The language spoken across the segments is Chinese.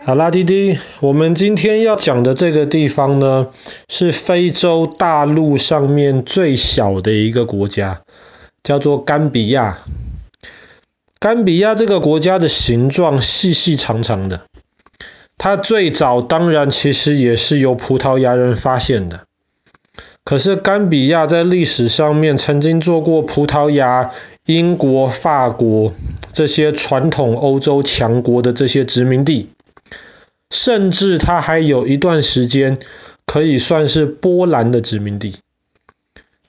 好啦，弟弟，我们今天要讲的这个地方呢，是非洲大陆上面最小的一个国家，叫做甘比亚。甘比亚这个国家的形状细细长长的，它最早当然其实也是由葡萄牙人发现的。可是甘比亚在历史上面曾经做过葡萄牙、英国、法国这些传统欧洲强国的这些殖民地。甚至它还有一段时间可以算是波兰的殖民地，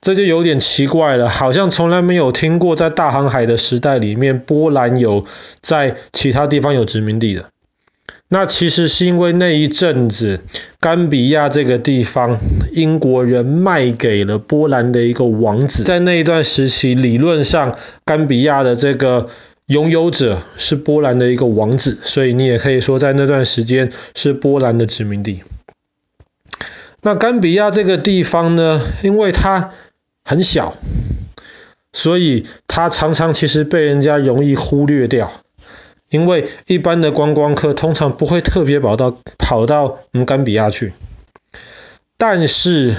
这就有点奇怪了，好像从来没有听过在大航海的时代里面，波兰有在其他地方有殖民地的。那其实是因为那一阵子，甘比亚这个地方，英国人卖给了波兰的一个王子，在那一段时期，理论上甘比亚的这个。拥有者是波兰的一个王子，所以你也可以说在那段时间是波兰的殖民地。那甘比亚这个地方呢，因为它很小，所以它常常其实被人家容易忽略掉，因为一般的观光客通常不会特别跑到跑到我们甘比亚去。但是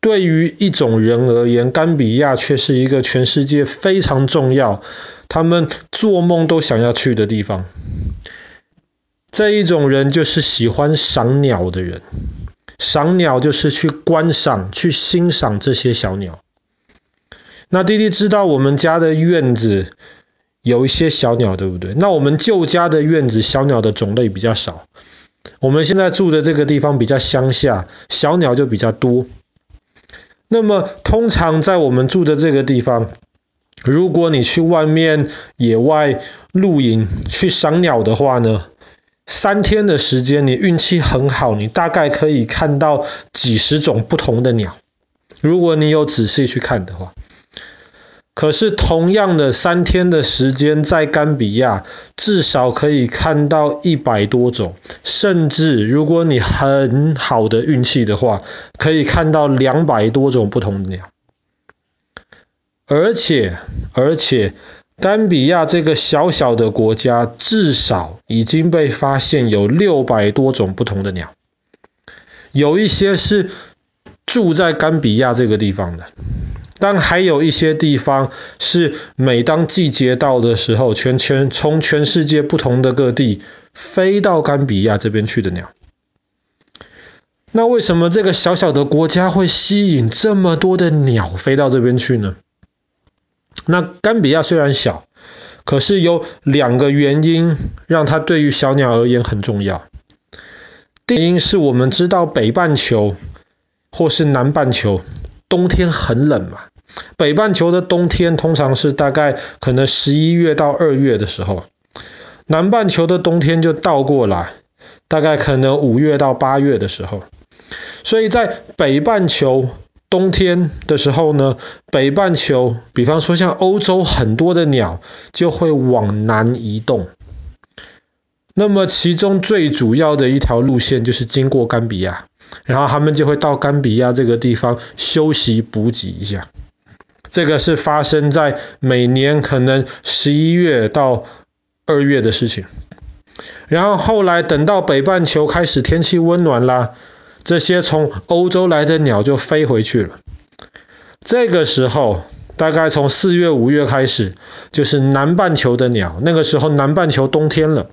对于一种人而言，甘比亚却是一个全世界非常重要。他们做梦都想要去的地方，这一种人就是喜欢赏鸟的人。赏鸟就是去观赏、去欣赏这些小鸟。那弟弟知道我们家的院子有一些小鸟，对不对？那我们旧家的院子小鸟的种类比较少。我们现在住的这个地方比较乡下，小鸟就比较多。那么通常在我们住的这个地方，如果你去外面野外露营去赏鸟的话呢，三天的时间你运气很好，你大概可以看到几十种不同的鸟。如果你有仔细去看的话，可是同样的三天的时间，在甘比亚至少可以看到一百多种，甚至如果你很好的运气的话，可以看到两百多种不同的鸟。而且，而且，丹比亚这个小小的国家，至少已经被发现有六百多种不同的鸟。有一些是住在甘比亚这个地方的，但还有一些地方是每当季节到的时候，全全从全世界不同的各地飞到甘比亚这边去的鸟。那为什么这个小小的国家会吸引这么多的鸟飞到这边去呢？那甘比亚虽然小，可是有两个原因让它对于小鸟而言很重要。第一是我们知道北半球或是南半球冬天很冷嘛，北半球的冬天通常是大概可能十一月到二月的时候，南半球的冬天就倒过来，大概可能五月到八月的时候，所以在北半球。冬天的时候呢，北半球，比方说像欧洲很多的鸟就会往南移动。那么其中最主要的一条路线就是经过甘比亚，然后他们就会到甘比亚这个地方休息补给一下。这个是发生在每年可能十一月到二月的事情。然后后来等到北半球开始天气温暖啦。这些从欧洲来的鸟就飞回去了。这个时候，大概从四月、五月开始，就是南半球的鸟。那个时候，南半球冬天了，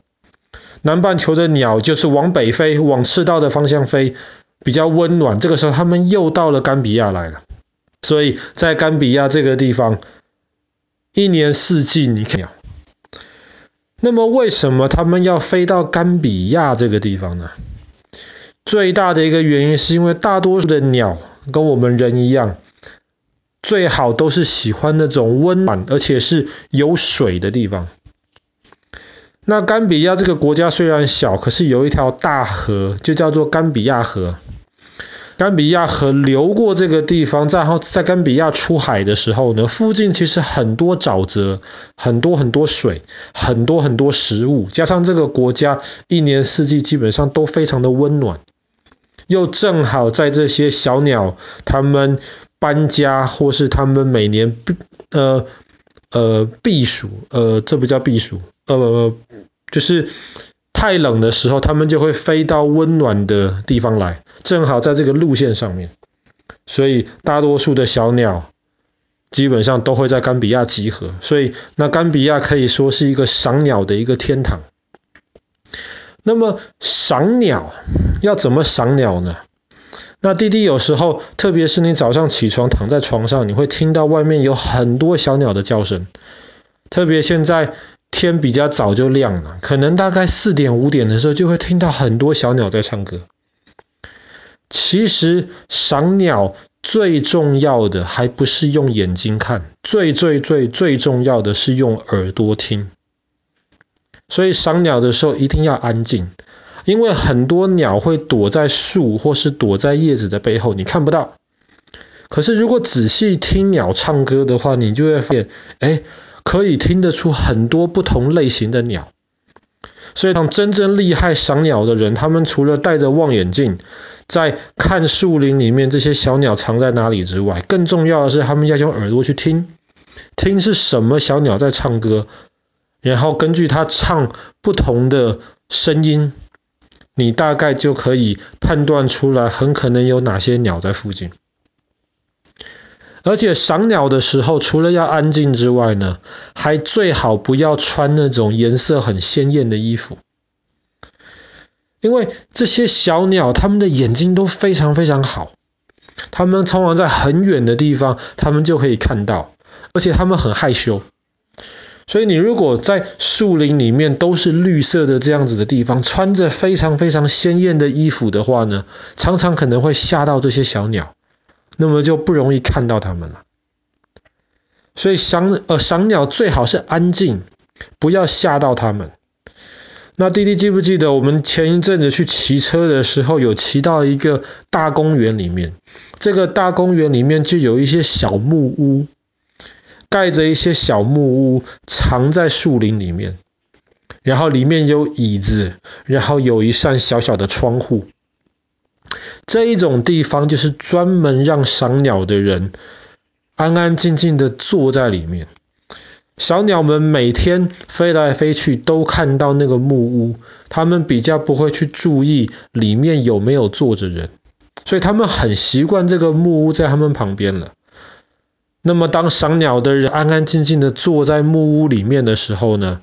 南半球的鸟就是往北飞，往赤道的方向飞，比较温暖。这个时候，他们又到了甘比亚来了。所以在甘比亚这个地方，一年四季你看鸟。那么，为什么他们要飞到甘比亚这个地方呢？最大的一个原因是因为大多数的鸟跟我们人一样，最好都是喜欢那种温暖而且是有水的地方。那甘比亚这个国家虽然小，可是有一条大河，就叫做甘比亚河。甘比亚河流过这个地方，然后在甘比亚出海的时候呢，附近其实很多沼泽，很多很多水，很多很多食物，加上这个国家一年四季基本上都非常的温暖。又正好在这些小鸟，它们搬家或是它们每年避呃呃避暑，呃这不叫避暑，呃就是太冷的时候，他们就会飞到温暖的地方来，正好在这个路线上面。所以大多数的小鸟基本上都会在甘比亚集合，所以那甘比亚可以说是一个赏鸟的一个天堂。那么赏鸟要怎么赏鸟呢？那弟弟有时候，特别是你早上起床躺在床上，你会听到外面有很多小鸟的叫声。特别现在天比较早就亮了，可能大概四点五点的时候，就会听到很多小鸟在唱歌。其实赏鸟最重要的还不是用眼睛看，最最最最重要的是用耳朵听。所以赏鸟的时候一定要安静。因为很多鸟会躲在树或是躲在叶子的背后，你看不到。可是如果仔细听鸟唱歌的话，你就会发现，哎，可以听得出很多不同类型的鸟。所以，当真正厉害赏鸟的人，他们除了戴着望远镜在看树林里面这些小鸟藏在哪里之外，更重要的是他们要用耳朵去听，听是什么小鸟在唱歌，然后根据它唱不同的声音。你大概就可以判断出来，很可能有哪些鸟在附近。而且赏鸟的时候，除了要安静之外呢，还最好不要穿那种颜色很鲜艳的衣服，因为这些小鸟它们的眼睛都非常非常好，它们通常在很远的地方，它们就可以看到，而且它们很害羞。所以你如果在树林里面都是绿色的这样子的地方，穿着非常非常鲜艳的衣服的话呢，常常可能会吓到这些小鸟，那么就不容易看到它们了。所以赏呃赏鸟最好是安静，不要吓到它们。那弟弟记不记得我们前一阵子去骑车的时候，有骑到一个大公园里面，这个大公园里面就有一些小木屋。盖着一些小木屋，藏在树林里面，然后里面有椅子，然后有一扇小小的窗户。这一种地方就是专门让赏鸟的人安安静静的坐在里面。小鸟们每天飞来飞去，都看到那个木屋，它们比较不会去注意里面有没有坐着人，所以它们很习惯这个木屋在它们旁边了。那么，当赏鸟的人安安静静的坐在木屋里面的时候呢，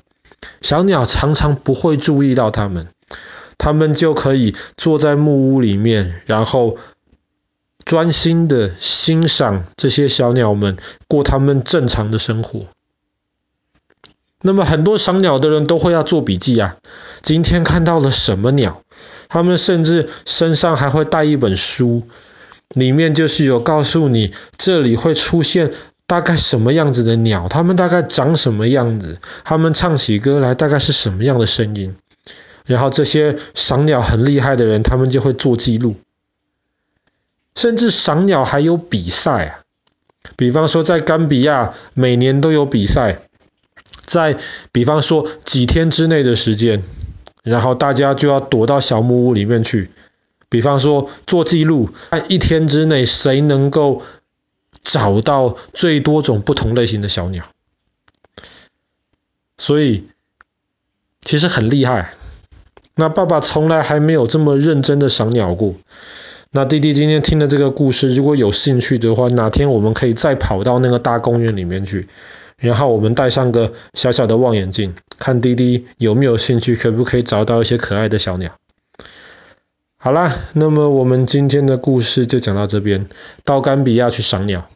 小鸟常常不会注意到它们，它们就可以坐在木屋里面，然后专心的欣赏这些小鸟们过他们正常的生活。那么，很多赏鸟的人都会要做笔记啊，今天看到了什么鸟？他们甚至身上还会带一本书。里面就是有告诉你，这里会出现大概什么样子的鸟，它们大概长什么样子，它们唱起歌来大概是什么样的声音。然后这些赏鸟很厉害的人，他们就会做记录。甚至赏鸟还有比赛啊，比方说在甘比亚每年都有比赛，在比方说几天之内的时间，然后大家就要躲到小木屋里面去。比方说做记录，在一天之内谁能够找到最多种不同类型的小鸟，所以其实很厉害。那爸爸从来还没有这么认真的赏鸟过。那弟弟今天听了这个故事，如果有兴趣的话，哪天我们可以再跑到那个大公园里面去，然后我们带上个小小的望远镜，看弟弟有没有兴趣，可不可以找到一些可爱的小鸟。好啦，那么我们今天的故事就讲到这边，到甘比亚去赏鸟。